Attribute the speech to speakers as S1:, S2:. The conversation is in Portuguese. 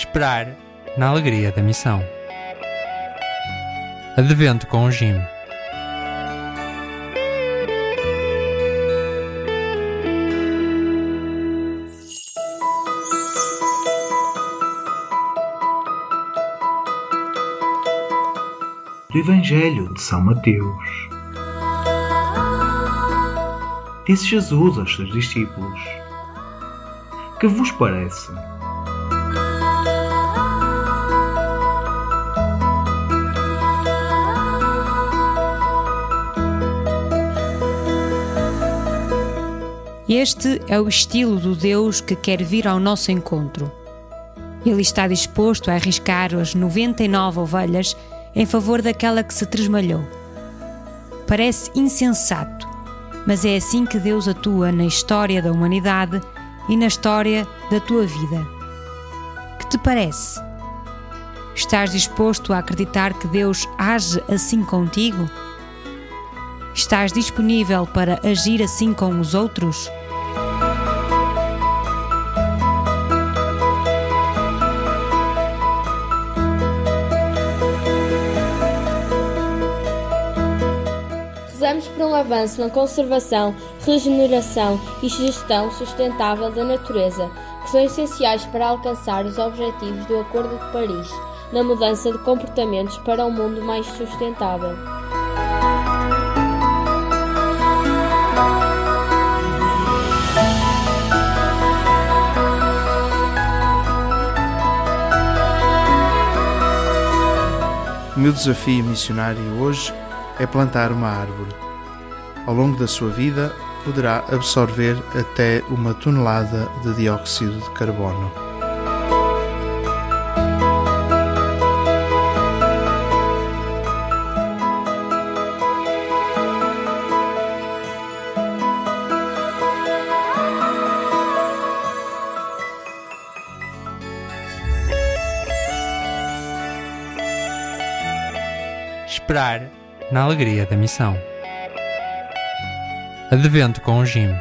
S1: Esperar na alegria da missão. Advento com o Jim.
S2: do Evangelho de São Mateus. Disse Jesus aos seus discípulos: Que vos parece?
S3: Este é o estilo do Deus que quer vir ao nosso encontro. Ele está disposto a arriscar as 99 ovelhas em favor daquela que se tresmalhou. Parece insensato, mas é assim que Deus atua na história da humanidade e na história da tua vida. Que te parece? Estás disposto a acreditar que Deus age assim contigo? Estás disponível para agir assim com os outros?
S4: Por um avanço na conservação, regeneração e gestão sustentável da natureza, que são essenciais para alcançar os objetivos do Acordo de Paris, na mudança de comportamentos para um mundo mais sustentável.
S5: O meu desafio missionário hoje é plantar uma árvore. Ao longo da sua vida, poderá absorver até uma tonelada de dióxido de carbono.
S1: Esperar na alegria da missão. Advento com o Jim.